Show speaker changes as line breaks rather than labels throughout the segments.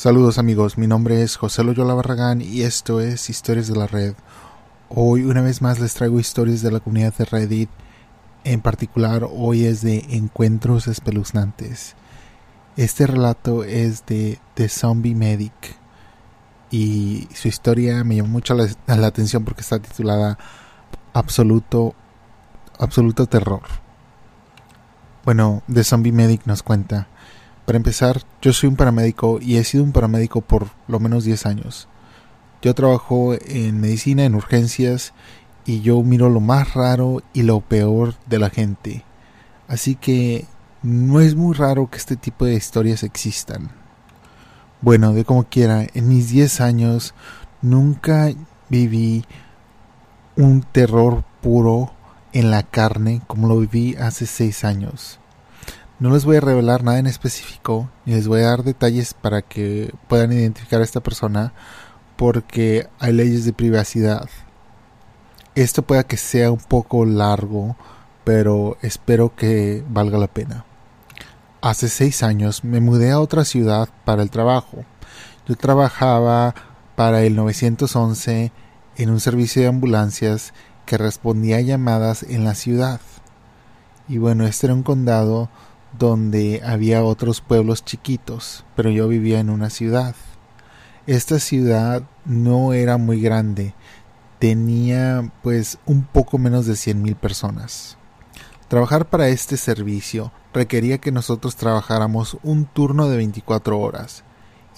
Saludos amigos, mi nombre es José Loyola Barragán y esto es Historias de la Red. Hoy una vez más les traigo historias de la comunidad de Reddit. En particular hoy es de encuentros espeluznantes. Este relato es de The Zombie Medic y su historia me llamó mucho la, atención porque está titulada Absoluto absoluto terror. Bueno, The Zombie Medic nos cuenta para empezar, yo soy un paramédico y he sido un paramédico por lo menos 10 años. Yo trabajo en medicina, en urgencias, y yo miro lo más raro y lo peor de la gente. Así que no es muy raro que este tipo de historias existan. Bueno, de como quiera, en mis 10 años nunca viví un terror puro en la carne como lo viví hace 6 años. No les voy a revelar nada en específico, ni les voy a dar detalles para que puedan identificar a esta persona, porque hay leyes de privacidad. Esto pueda que sea un poco largo, pero espero que valga la pena. Hace seis años me mudé a otra ciudad para el trabajo. Yo trabajaba para el 911 en un servicio de ambulancias que respondía a llamadas en la ciudad. Y bueno, este era un condado donde había otros pueblos chiquitos, pero yo vivía en una ciudad. Esta ciudad no era muy grande, tenía pues un poco menos de 100.000 personas. Trabajar para este servicio requería que nosotros trabajáramos un turno de 24 horas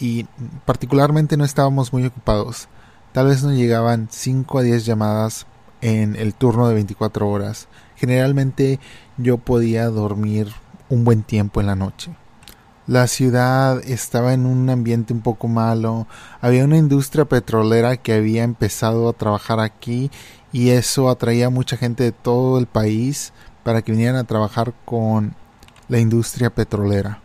y particularmente no estábamos muy ocupados. Tal vez nos llegaban 5 a 10 llamadas en el turno de 24 horas. Generalmente yo podía dormir un buen tiempo en la noche. La ciudad estaba en un ambiente un poco malo, había una industria petrolera que había empezado a trabajar aquí y eso atraía a mucha gente de todo el país para que vinieran a trabajar con la industria petrolera.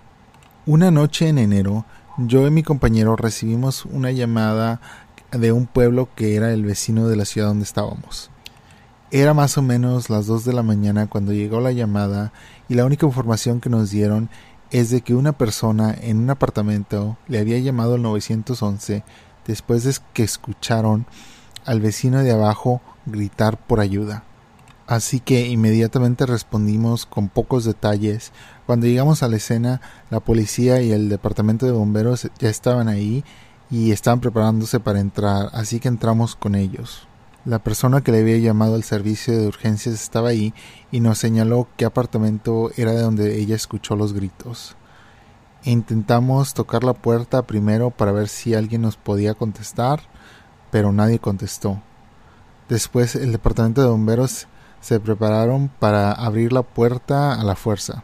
Una noche en enero, yo y mi compañero recibimos una llamada de un pueblo que era el vecino de la ciudad donde estábamos. Era más o menos las 2 de la mañana cuando llegó la llamada y la única información que nos dieron es de que una persona en un apartamento le había llamado al 911 después de que escucharon al vecino de abajo gritar por ayuda. Así que inmediatamente respondimos con pocos detalles. Cuando llegamos a la escena, la policía y el departamento de bomberos ya estaban ahí y estaban preparándose para entrar, así que entramos con ellos. La persona que le había llamado al servicio de urgencias estaba ahí y nos señaló qué apartamento era de donde ella escuchó los gritos. Intentamos tocar la puerta primero para ver si alguien nos podía contestar, pero nadie contestó. Después el departamento de bomberos se prepararon para abrir la puerta a la fuerza.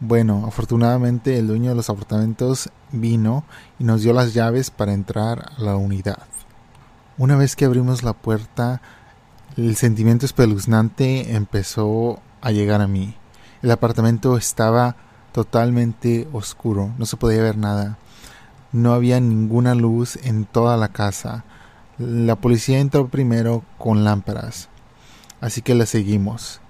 Bueno, afortunadamente el dueño de los apartamentos vino y nos dio las llaves para entrar a la unidad. Una vez que abrimos la puerta, el sentimiento espeluznante empezó a llegar a mí. El apartamento estaba totalmente oscuro, no se podía ver nada. No había ninguna luz en toda la casa. La policía entró primero con lámparas, así que la seguimos.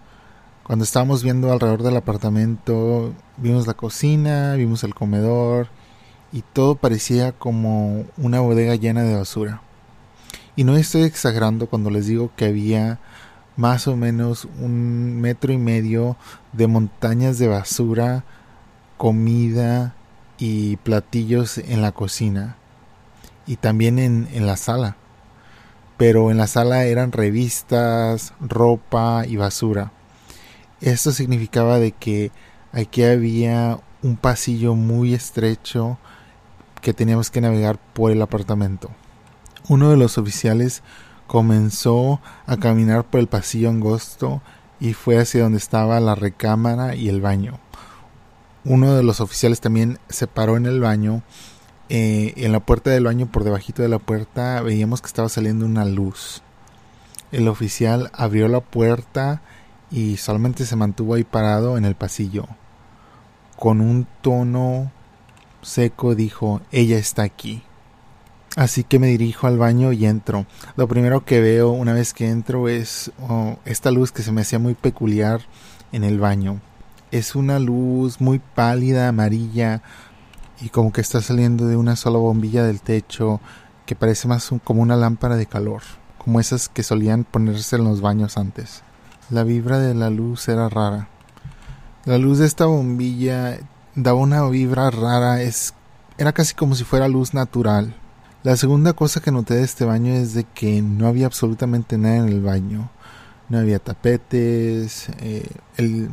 Cuando estábamos viendo alrededor del apartamento, vimos la cocina, vimos el comedor y todo parecía como una bodega llena de basura. Y no estoy exagerando cuando les digo que había más o menos un metro y medio de montañas de basura, comida y platillos en la cocina y también en, la sala. Pero en la sala eran revistas, ropa y basura. Esto significaba de que aquí había un pasillo muy estrecho que teníamos que navegar por el apartamento. Uno de los oficiales comenzó a caminar por el pasillo angosto y fue hacia donde estaba la recámara y el baño. Uno de los oficiales también se paró en el baño. Eh, en la puerta del baño, por debajito de la puerta, veíamos que estaba saliendo una luz. El oficial abrió la puerta y solamente se mantuvo ahí parado en el pasillo. Con un tono seco dijo, ella está aquí. Así que me dirijo al baño y entro. Lo primero que veo una vez que entro es oh, esta luz que se me hacía muy peculiar en el baño. Es una luz muy pálida, amarilla, y como que está saliendo de una sola bombilla del techo que parece más como una lámpara de calor, como esas que solían ponerse en los baños antes. La vibra de la luz era rara. La luz de esta bombilla daba una vibra rara, es, era casi como si fuera luz natural. La segunda cosa que noté de este baño es de que no había absolutamente nada en el baño. No había tapetes, eh, el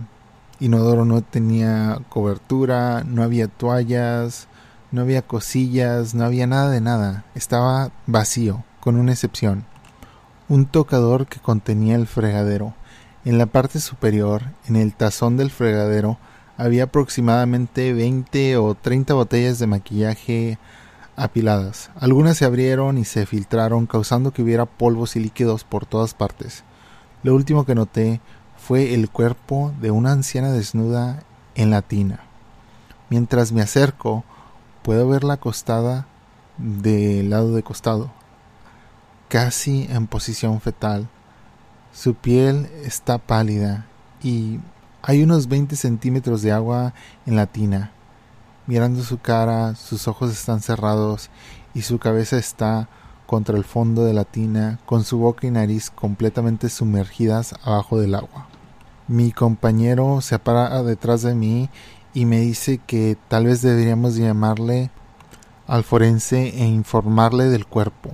inodoro no tenía cobertura, no había toallas, no había cosillas, no había nada de nada. Estaba vacío, con una excepción. Un tocador que contenía el fregadero. En la parte superior, en el tazón del fregadero, había aproximadamente 20 o 30 botellas de maquillaje apiladas. Algunas se abrieron y se filtraron, causando que hubiera polvos y líquidos por todas partes. Lo último que noté fue el cuerpo de una anciana desnuda en la tina. Mientras me acerco, puedo verla acostada del lado de costado, casi en posición fetal. Su piel está pálida y hay unos 20 centímetros de agua en la tina. Mirando su cara, sus ojos están cerrados y su cabeza está contra el fondo de la tina, con su boca y nariz completamente sumergidas abajo del agua. Mi compañero se para detrás de mí y me dice que tal vez deberíamos llamarle al forense e informarle del cuerpo.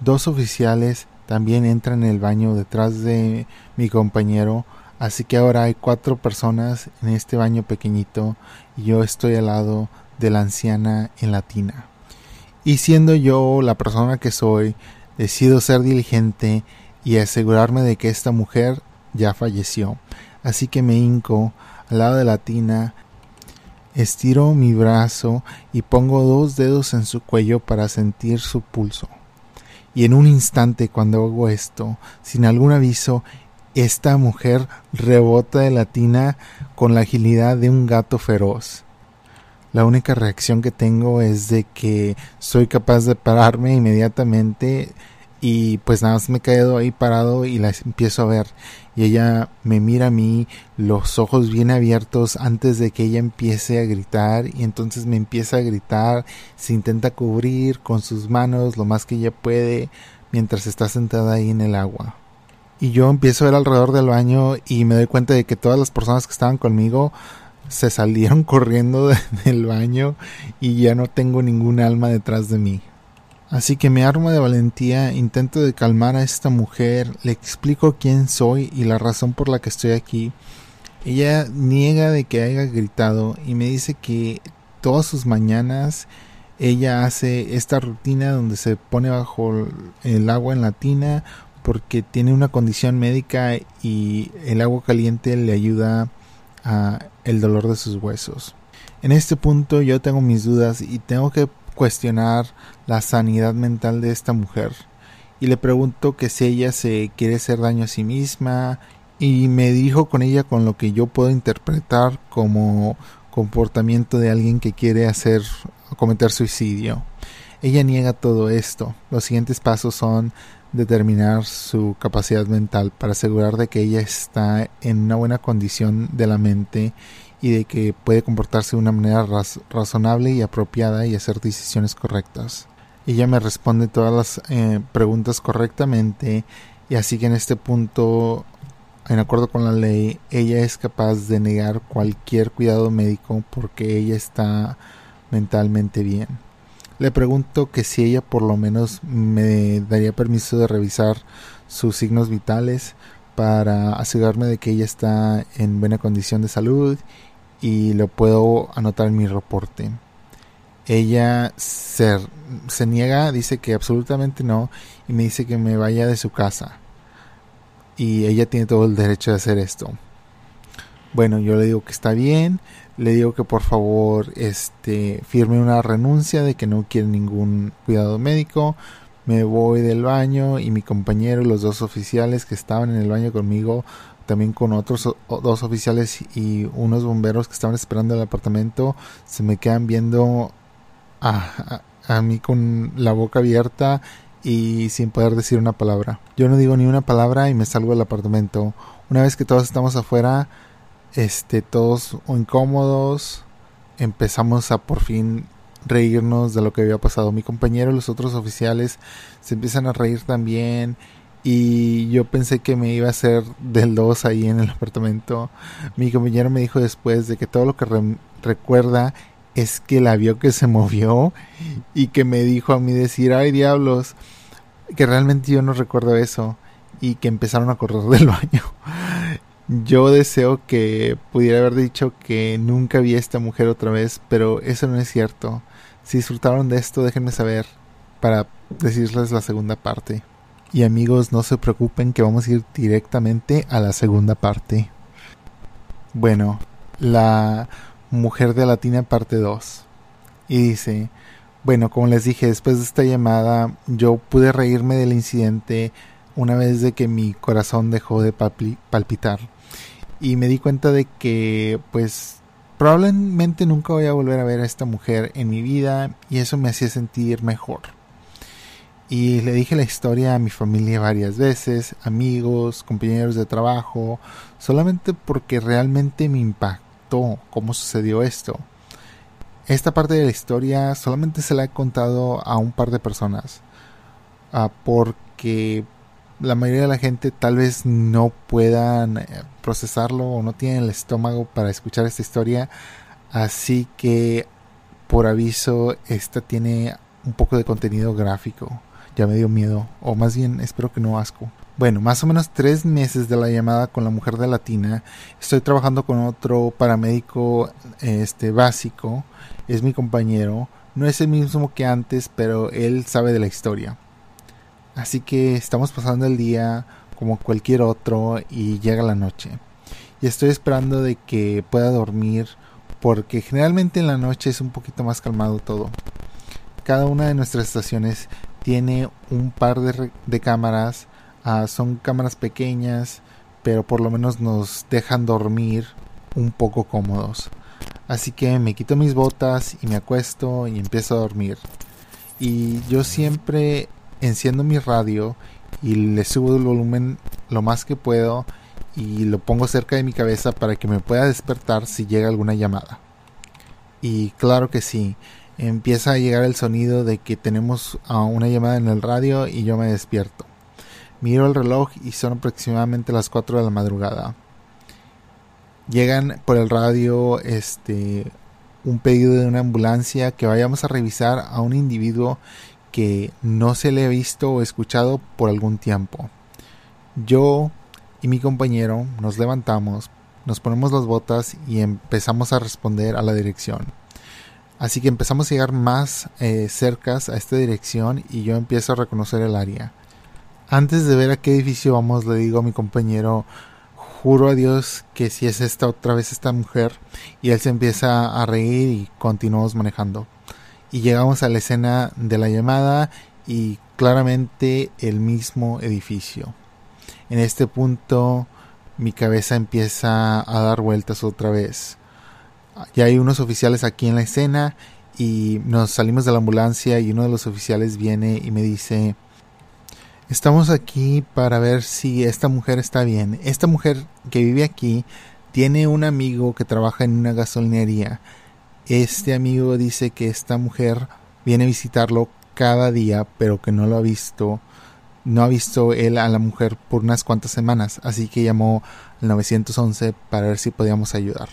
Dos oficiales también entran en el baño detrás de mi compañero Así que ahora hay cuatro personas en este baño pequeñito y yo estoy al lado de la anciana en la tina. Y siendo yo la persona que soy, decido ser diligente y asegurarme de que esta mujer ya falleció. Así que me hinco al lado de la tina, estiro mi brazo y pongo dos dedos en su cuello para sentir su pulso. Y en un instante cuando hago esto, sin algún aviso, esta mujer rebota de la tina con la agilidad de un gato feroz. La única reacción que tengo es de que soy capaz de pararme inmediatamente y pues nada más me quedo ahí parado y la empiezo a ver. Y ella me mira a mí los ojos bien abiertos antes de que ella empiece a gritar. Y entonces me empieza a gritar se intenta cubrir con sus manos lo más que ella puede mientras está sentada ahí en el agua y yo empiezo a ver alrededor del baño y me doy cuenta de que todas las personas que estaban conmigo se salieron corriendo del baño y ya no tengo ningún alma detrás de mí. Así que me armo de valentía, intento de calmar a esta mujer, le explico quién soy y la razón por la que estoy aquí. Ella niega de que haya gritado y me dice que todas sus mañanas ella hace esta rutina donde se pone bajo el agua en la tina, porque tiene una condición médica y el agua caliente le ayuda a el dolor de sus huesos. En este punto yo tengo mis dudas y tengo que cuestionar la sanidad mental de esta mujer y le pregunto que si ella se quiere hacer daño a sí misma y me dijo con ella con lo que yo puedo interpretar como comportamiento de alguien que quiere hacer cometer suicidio. Ella niega todo esto. Los siguientes pasos son determinar su capacidad mental para asegurar de que ella está en una buena condición de la mente y de que puede comportarse de una manera razonable y apropiada y hacer decisiones correctas. Ella me responde todas las eh, preguntas correctamente y así que en este punto, en acuerdo con la ley, ella es capaz de negar cualquier cuidado médico porque ella está mentalmente bien. Le pregunto que si ella por lo menos me daría permiso de revisar sus signos vitales para asegurarme de que ella está en buena condición de salud y lo puedo anotar en mi reporte. Ella se, se niega, dice que absolutamente no y me dice que me vaya de su casa. Y ella tiene todo el derecho de hacer esto. Bueno, yo le digo que está bien, le digo que por favor este firme una renuncia de que no quiere ningún cuidado médico. Me voy del baño y mi compañero y los dos oficiales que estaban en el baño conmigo, también con otros dos oficiales y unos bomberos que estaban esperando el apartamento, se me quedan viendo a, a, a mí con la boca abierta y sin poder decir una palabra. Yo no digo ni una palabra y me salgo del apartamento. Una vez que todos estamos afuera, este, todos incómodos, empezamos a por fin reírnos de lo que había pasado. Mi compañero y los otros oficiales se empiezan a reír también. Y yo pensé que me iba a hacer del 2 ahí en el apartamento. Mi compañero me dijo después de que todo lo que recuerda es que la vio que se movió y que me dijo a mí decir, ay diablos, que realmente yo no recuerdo eso y que empezaron a correr del baño. Yo deseo que pudiera haber dicho que nunca vi a esta mujer otra vez, pero eso no es cierto. Si disfrutaron de esto, déjenme saber para decirles la segunda parte. Y amigos, no se preocupen que vamos a ir directamente a la segunda parte. Bueno, la mujer de Latina parte 2. Y dice, bueno, como les dije, después de esta llamada yo pude reírme del incidente una vez de que mi corazón dejó de palpitar. Y me di cuenta de que pues Probablemente nunca voy a volver a ver a esta mujer en mi vida y eso me hacía sentir mejor. Y le dije la historia a mi familia varias veces, amigos, compañeros de trabajo, solamente porque realmente me impactó cómo sucedió esto. Esta parte de la historia solamente se la he contado a un par de personas, ah, porque la mayoría de la gente tal vez no puedan eh, procesarlo o no tienen el estómago para escuchar esta historia. Así que por aviso, esta tiene un poco de contenido gráfico. Ya me dio miedo, o más bien espero que no asco. Bueno, más o menos tres meses de la llamada con la mujer de Latina. Estoy trabajando con otro paramédico este, básico. Es mi compañero. No es el mismo que antes, pero él sabe de la historia. Así que estamos pasando el día como cualquier otro y llega la noche. Y estoy esperando de que pueda dormir porque generalmente en la noche es un poquito más calmado todo. Cada una de nuestras estaciones tiene un par de, cámaras, ah, son cámaras pequeñas, pero por lo menos nos dejan dormir un poco cómodos. Así que me quito mis botas y me acuesto y empiezo a dormir. Y yo siempre enciendo mi radio y le subo el volumen lo más que puedo y lo pongo cerca de mi cabeza para que me pueda despertar si llega alguna llamada. Y claro que sí, empieza a llegar el sonido de que tenemos una llamada en el radio y yo me despierto. Miro el reloj y son aproximadamente las 4 de la madrugada. Llegan por el radio este un pedido de una ambulancia que vayamos a revisar a un individuo que no se le ha visto o escuchado por algún tiempo. Yo y mi compañero nos levantamos, nos ponemos las botas y empezamos a responder a la dirección. Así que empezamos a llegar más eh, cercas a esta dirección y yo empiezo a reconocer el área. Antes de ver a qué edificio vamos, le digo a mi compañero, juro a Dios que si es esta otra vez esta mujer, y él se empieza a reír y continuamos manejando y llegamos a la escena de la llamada y claramente el mismo edificio. En este punto mi cabeza empieza a dar vueltas otra vez. Ya hay unos oficiales aquí en la escena y nos salimos de la ambulancia y uno de los oficiales viene y me dice estamos aquí para ver si esta mujer está bien. Esta mujer que vive aquí tiene un amigo que trabaja en una gasolinería este amigo dice que esta mujer viene a visitarlo cada día, pero que no lo ha visto. No ha visto él a la mujer por unas cuantas semanas, así que llamó al 911 para ver si podíamos ayudar.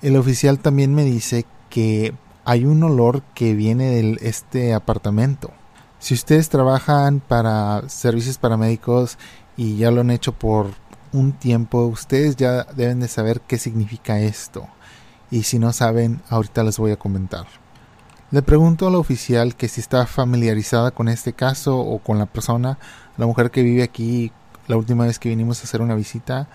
El oficial también me dice que hay un olor que viene de este apartamento. Si ustedes trabajan para servicios paramédicos y ya lo han hecho por un tiempo, ustedes ya deben de saber qué significa esto y si no saben, ahorita les voy a comentar. Le pregunto a la oficial que si está familiarizada con este caso o con la persona, la mujer que vive aquí la última vez que vinimos a hacer una visita,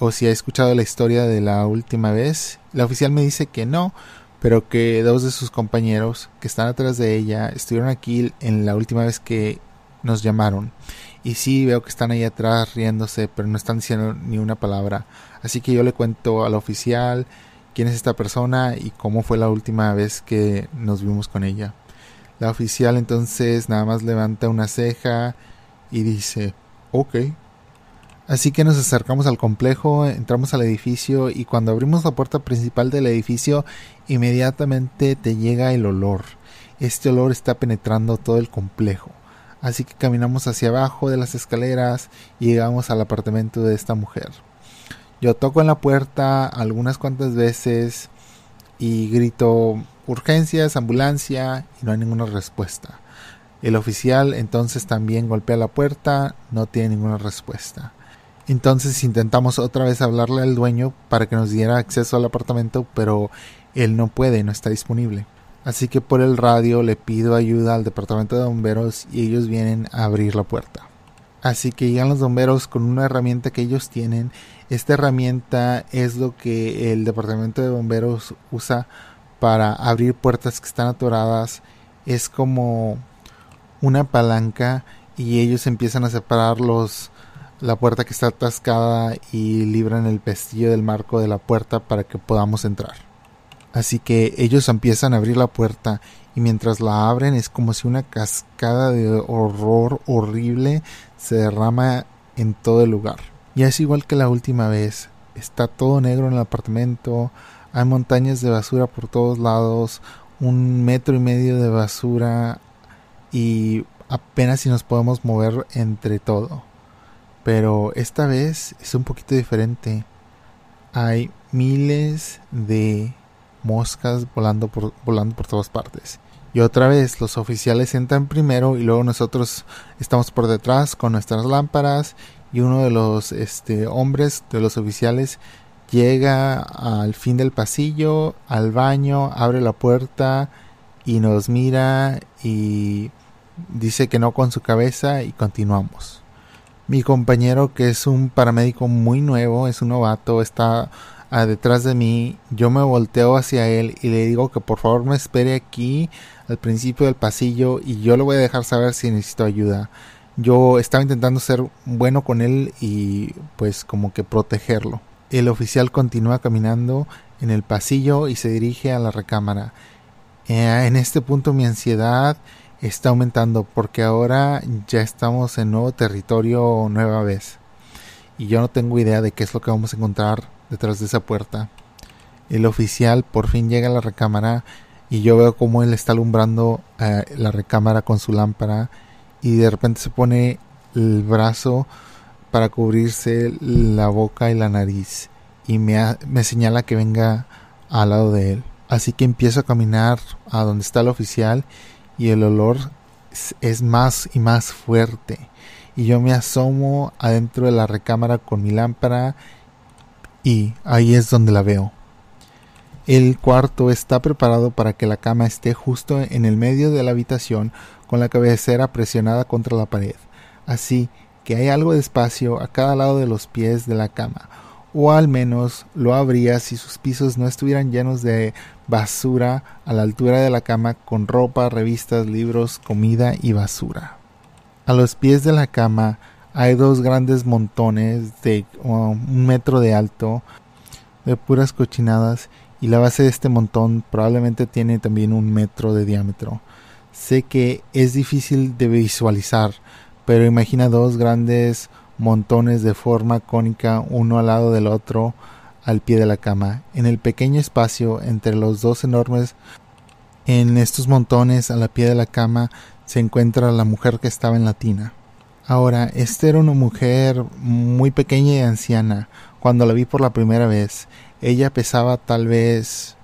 o si ha escuchado la historia de la última vez. La oficial me dice que no, pero que dos de sus compañeros que están atrás de ella estuvieron aquí en la última vez que nos llamaron. Y sí, veo que están ahí atrás riéndose, pero no están diciendo ni una palabra. Así que yo le cuento al oficial quién es esta persona y cómo fue la última vez que nos vimos con ella. La oficial entonces nada más levanta una ceja y dice, ok. Así que nos acercamos al complejo, entramos al edificio y cuando abrimos la puerta principal del edificio inmediatamente te llega el olor. Este olor está penetrando todo el complejo. Así que caminamos hacia abajo de las escaleras y llegamos al apartamento de esta mujer. Yo toco en la puerta algunas cuantas veces y grito urgencias, ambulancia y no hay ninguna respuesta. El oficial entonces también golpea la puerta, no tiene ninguna respuesta. Entonces intentamos otra vez hablarle al dueño para que nos diera acceso al apartamento, pero él no puede, no está disponible. Así que por el radio le pido ayuda al departamento de bomberos y ellos vienen a abrir la puerta. Así que llegan los bomberos con una herramienta que ellos tienen. Esta herramienta es lo que el departamento de bomberos usa para abrir puertas que están atoradas. Es como una palanca y ellos empiezan a separar los, la puerta que está atascada y libran el pestillo del marco de la puerta para que podamos entrar. Así que ellos empiezan a abrir la puerta y mientras la abren es como si una cascada de horror horrible se derrama en todo el lugar. Y es igual que la última vez. Está todo negro en el apartamento, hay montañas de basura por todos lados, un metro y medio de basura y apenas si nos podemos mover entre todo. Pero esta vez es un poquito diferente. Hay miles de moscas volando por, volando por todas partes. Y otra vez los oficiales entran primero y luego nosotros estamos por detrás con nuestras lámparas y uno de los este, hombres de los oficiales llega al fin del pasillo, al baño, abre la puerta y nos mira y dice que no con su cabeza y continuamos. Mi compañero, que es un paramédico muy nuevo, es un novato, está ah, detrás de mí. Yo me volteo hacia él y le digo que por favor me espere aquí al principio del pasillo y yo le voy a dejar saber si necesito ayuda. Yo estaba intentando ser bueno con él y pues como que protegerlo. El oficial continúa caminando en el pasillo y se dirige a la recámara. Eh, en este punto mi ansiedad está aumentando porque ahora ya estamos en nuevo territorio nueva vez. Y yo no tengo idea de qué es lo que vamos a encontrar detrás de esa puerta. El oficial por fin llega a la recámara y yo veo cómo él está alumbrando eh, la recámara con su lámpara y de repente se pone el brazo para cubrirse la boca y la nariz y me, me señala que venga al lado de él. Así que empiezo a caminar a donde está el oficial y el olor es más y más fuerte. Y yo me asomo adentro de la recámara con mi lámpara y ahí es donde la veo. El cuarto está preparado para que la cama esté justo en el medio de la habitación con la cabecera presionada contra la pared, así que hay algo de espacio a cada lado de los pies de la cama, o al menos lo habría si sus pisos no estuvieran llenos de basura a la altura de la cama con ropa, revistas, libros, comida y basura. A los pies de la cama hay dos grandes montones de un metro de alto de puras cochinadas y la base de este montón probablemente tiene también un metro de diámetro. Sé que es difícil de visualizar, pero imagina dos grandes montones de forma cónica uno al lado del otro al pie de la cama. En el pequeño espacio entre los dos enormes en estos montones a la pie de la cama se encuentra la mujer que estaba en la tina. Ahora, esta era una mujer muy pequeña y anciana. Cuando la vi por la primera vez, ella pesaba tal vez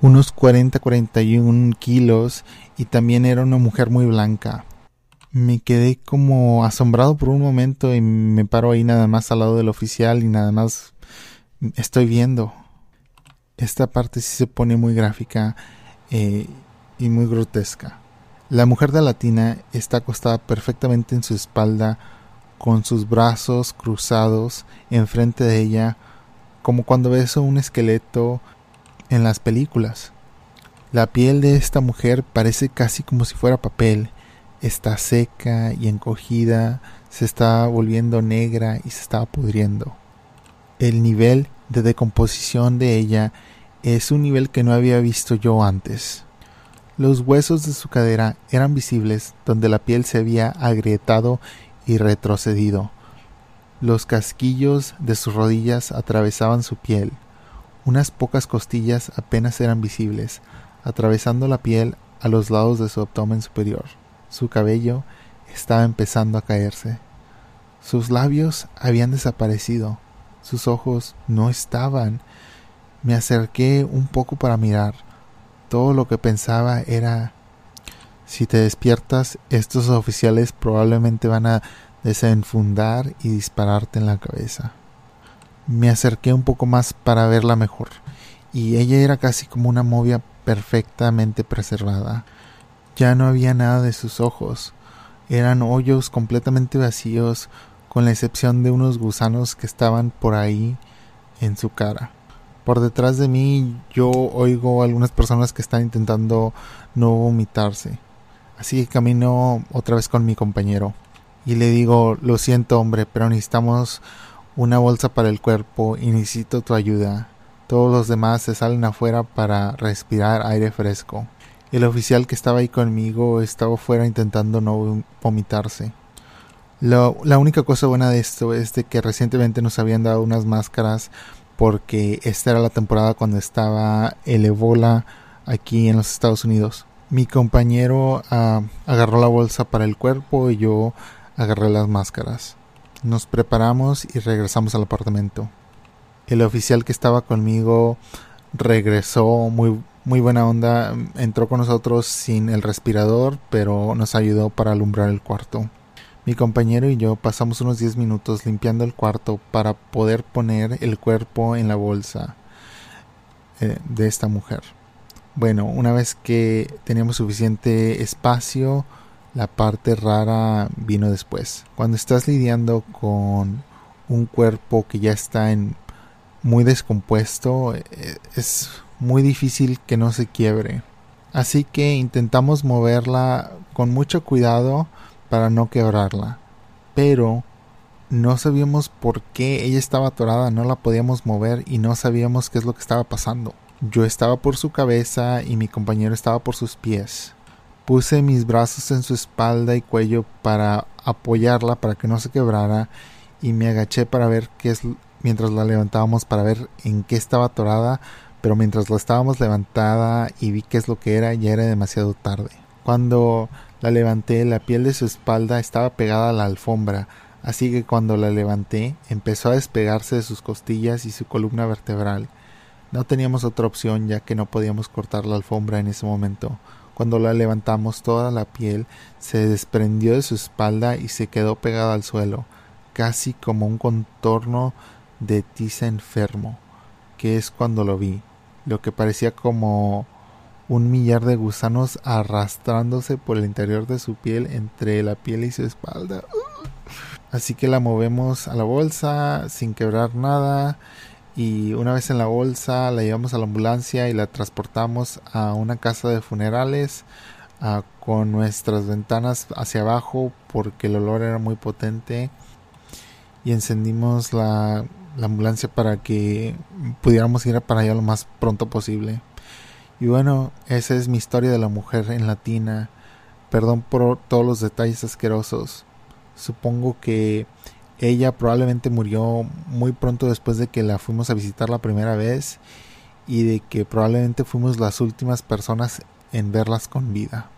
unos 40-41 kilos y también era una mujer muy blanca. Me quedé como asombrado por un momento y me paro ahí nada más al lado del oficial y nada más estoy viendo. Esta parte sí se pone muy gráfica eh, y muy grotesca. La mujer de latina está acostada perfectamente en su espalda, con sus brazos cruzados enfrente de ella, como cuando ves un esqueleto en las películas. La piel de esta mujer parece casi como si fuera papel. Está seca y encogida, se está volviendo negra y se está pudriendo el nivel de decomposición de ella es un nivel que no había visto yo antes. Los huesos de su cadera eran visibles donde la piel se había agrietado y retrocedido. Los casquillos de sus rodillas atravesaban su piel. Unas pocas costillas apenas eran visibles, atravesando la piel a los lados de su abdomen superior. Su cabello estaba empezando a caerse. Sus labios habían desaparecido. Sus ojos no estaban. Me acerqué un poco para mirar. Todo lo que pensaba era si te despiertas, estos oficiales probablemente van a desenfundar y dispararte en la cabeza. Me acerqué un poco más para verla mejor, y ella era casi como una movia perfectamente preservada. Ya no había nada de sus ojos, eran hoyos completamente vacíos, con la excepción de unos gusanos que estaban por ahí en su cara. Por detrás de mí yo oigo algunas personas que están intentando no vomitarse. Así que camino otra vez con mi compañero y le digo, lo siento hombre, pero necesitamos una bolsa para el cuerpo y necesito tu ayuda. Todos los demás se salen afuera para respirar aire fresco. El oficial que estaba ahí conmigo estaba afuera intentando no vomitarse. la única cosa buena de esto es de que recientemente nos habían dado unas máscaras porque esta era la temporada cuando estaba el Ebola aquí en los Estados Unidos. Mi compañero ah, agarró la bolsa para el cuerpo y yo agarré las máscaras. Nos preparamos y regresamos al apartamento. El oficial que estaba conmigo regresó muy, muy buena onda, entró con nosotros sin el respirador, pero nos ayudó para alumbrar el cuarto. Mi compañero y yo pasamos unos 10 minutos limpiando el cuarto para poder poner el cuerpo en la bolsa eh, de esta mujer. Bueno, una vez que teníamos suficiente espacio, la parte rara vino después. Cuando estás lidiando con un cuerpo que ya está en muy descompuesto, eh, es muy difícil que no se quiebre. Así que intentamos moverla con mucho cuidado para no quebrarla. Pero no sabíamos por qué ella estaba atorada, no la podíamos mover y no sabíamos qué es lo que estaba pasando. Yo estaba por su cabeza y mi compañero estaba por sus pies. Puse mis brazos en su espalda y cuello para apoyarla para que no se quebrara y me agaché para ver qué es mientras la levantábamos para ver en qué estaba atorada, pero mientras la estábamos levantada y vi qué es lo que era, ya era demasiado tarde. Cuando la levanté, la piel de su espalda estaba pegada a la alfombra, así que cuando la levanté, empezó a despegarse de sus costillas y su columna vertebral. No teníamos otra opción ya que no podíamos cortar la alfombra en ese momento. Cuando la levantamos toda la piel se desprendió de su espalda y se quedó pegada al suelo, casi como un contorno de tiza enfermo, que es cuando lo vi, lo que parecía como un millar de gusanos arrastrándose por el interior de su piel entre la piel y su espalda. Así que la movemos a la bolsa sin quebrar nada y una vez en la bolsa la llevamos a la ambulancia y la transportamos a una casa de funerales ah, con nuestras ventanas hacia abajo porque el olor era muy potente y encendimos la, la ambulancia para que pudiéramos ir para allá lo más pronto posible. Y bueno, esa es mi historia de la mujer en latina. Perdón por todos los detalles asquerosos. Supongo que ella probablemente murió muy pronto después de que la fuimos a visitar la primera vez y de que probablemente fuimos las últimas personas en verlas con vida.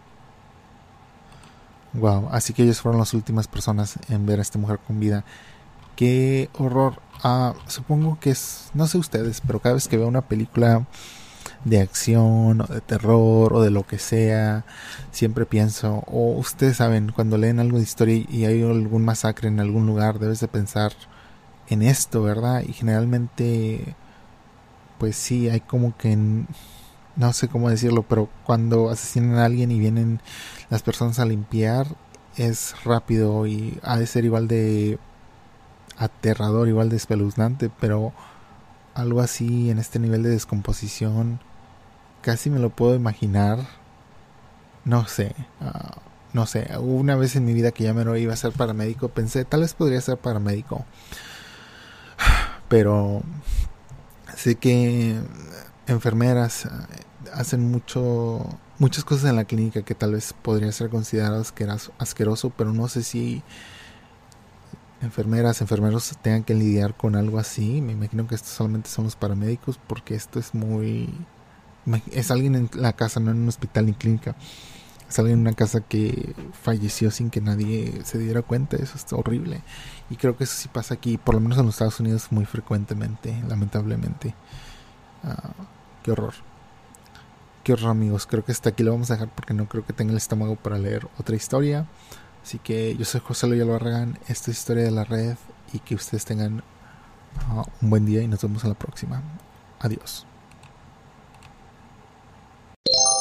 Wow, así que ellos fueron las últimas personas en ver a esta mujer con vida. Qué horror. Ah, supongo que es, no sé ustedes, pero cada vez que veo una película de acción o de terror o de lo que sea, siempre pienso, o ustedes saben, cuando leen algo de historia y hay algún masacre en algún lugar, debes de pensar en esto, ¿verdad? Y generalmente, pues sí, hay como que, no sé cómo decirlo, pero cuando asesinan a alguien y vienen las personas a limpiar, es rápido y ha de ser igual de aterrador, igual de espeluznante, pero algo así en este nivel de descomposición casi me lo puedo imaginar. No sé, ah, no sé. Una vez en mi vida que ya me lo iba a ser paramédico, pensé, tal vez podría ser paramédico. Pero sé que enfermeras ah, hacen mucho muchas cosas en la clínica que tal vez podría ser considerado asqueroso, pero no sé si enfermeras, enfermeros tengan que lidiar con algo así. Me imagino que esto solamente son los paramédicos porque esto es muy... Es alguien en la casa, no en un hospital ni clínica. Es alguien en una casa que falleció sin que nadie se diera cuenta. Eso es horrible. Y creo que eso sí pasa aquí, por lo menos en los Estados Unidos, muy frecuentemente, lamentablemente. Ah, qué horror. Qué horror amigos. Creo que hasta aquí lo vamos a dejar porque no creo que tenga el estómago para leer otra historia. Así que yo soy José Loyola Barragán, esta es Historia de la Red y que ustedes tengan uh, un buen día y nos vemos en la próxima. Adiós. you